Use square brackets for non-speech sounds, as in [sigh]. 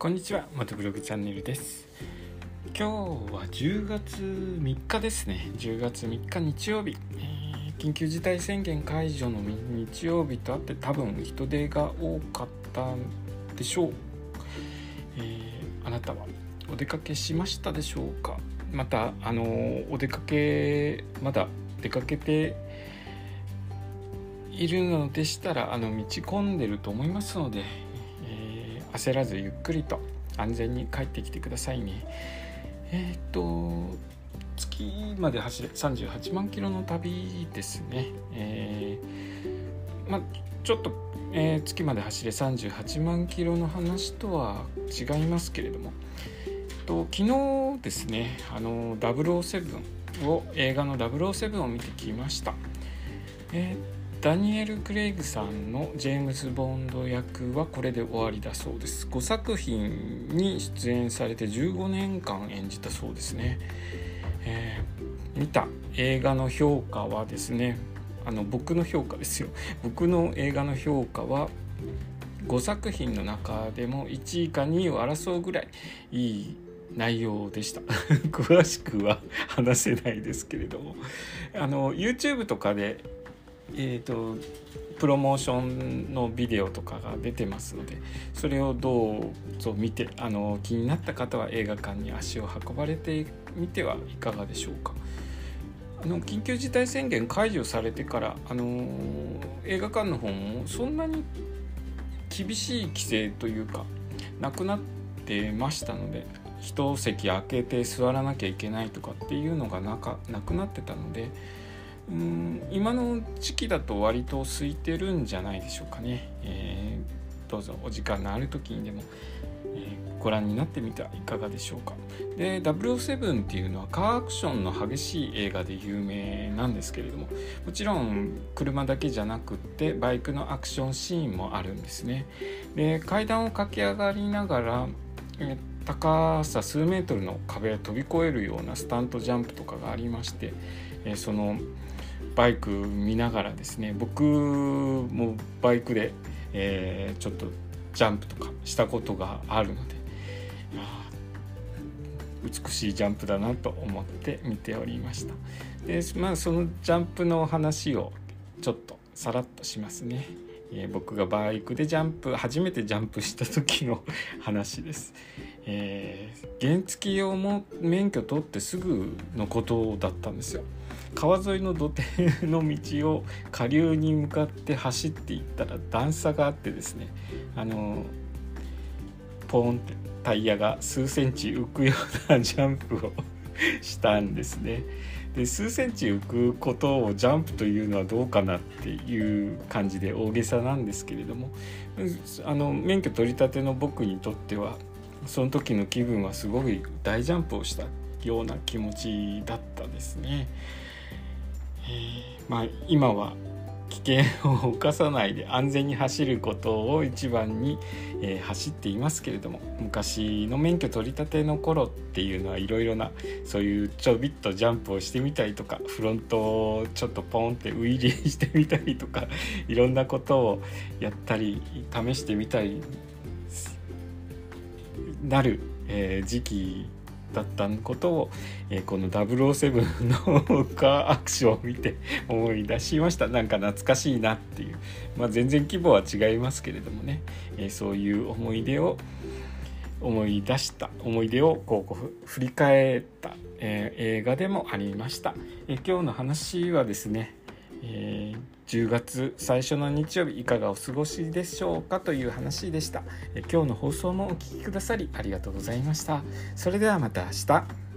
こんにちは元ブログチャンネルです。今日は10月3日ですね。10月3日日曜日、えー、緊急事態宣言解除の日曜日とあって多分人出が多かったでしょう、えー、あなたはお出かけしましたでしょうか？またあのお出かけまだ出かけているのでしたらあの道混んでると思いますので焦らずゆっくりと安全に帰ってきてくださいね。えっ、と月まで走れ38万キロの旅ですね。えー、まちょっと、えー、月まで走れ38万キロの話とは違いますけれども。と昨日ですねあの007を映画の007を見てきました。えーダニエル・クレイグさんのジェームズ・ボンド役はこれで終わりだそうです。5作品に出演されて15年間演じたそうですね、えー、見た映画の評価はですねあの僕の評価ですよ。僕の映画の評価は5作品の中でも1位か2位を争うぐらいいい内容でした。[laughs] 詳しくは話せないですけれども。あの YouTube とかでえーと、プロモーションのビデオとかが出てますのでそれをどうぞ見てあの気になった方は映画館に足を運ばれてみてはいかがでしょうか。あの緊急事態宣言解除されてから、あの映画館の方もそんなに厳しい規制というかなくなってましたので一席空けて座らなきゃいけないとかっていうのがなかなくなってたので。うん今の時期だと割と空いてるんじゃないでしょうかね、えー、どうぞお時間のある時にでも、えー、ご覧になってみてはいかがでしょうか。で007っていうのはカーアクションの激しい映画で有名なんですけれどももちろん車だけじゃなくってバイクのアクションシーンもあるんですね。で階段を駆け上がりながら、え高さ数メートルの壁を飛び越えるようなスタントジャンプとかがありまして、えそのバイク見ながらですね僕もバイクで、えー、ちょっとジャンプとかしたことがあるので美しいジャンプだなと思って見ておりました。でまあそのジャンプの話をちょっとさらっとしますね、えー、僕がバイクでジャンプ初めてジャンプした時の話です、えー、原付用も免許取ってすぐのことだったんですよ川沿いの土手の道を下流に向かって走っていったら段差があってですねあのポーンってタイヤが数センチ浮くようなジャンプをしたんですね。で数センチ浮くことをジャンプというのはどうかなっていう感じで大げさなんですけれどもあの免許取り立ての僕にとってはその時の気分はすごい大ジャンプをしたような気持ちだったですね。えまあ、今は危険を冒さないで安全に走ることを一番に、えー、走っていますけれども昔の免許取り立ての頃っていうのはいろいろなそういうちょびっとジャンプをしてみたりとかフロントをちょっとポンってウィリーしてみたりとか [laughs] いろんなことをやったり試してみたりなる、えー、時期だったことを、えー、この007のカーアクションを見て思い出しました。なんか懐かしいなっていう、まあ、全然規模は違いますけれどもね、えー、そういう思い出を思い出した思い出をこう振り返った、えー、映画でもありました、え今日の話はですねえー、10月最初の日曜日いかがお過ごしでしょうかという話でした、え今日の放送もお聴きくださりありがとうございました。それではまた明日。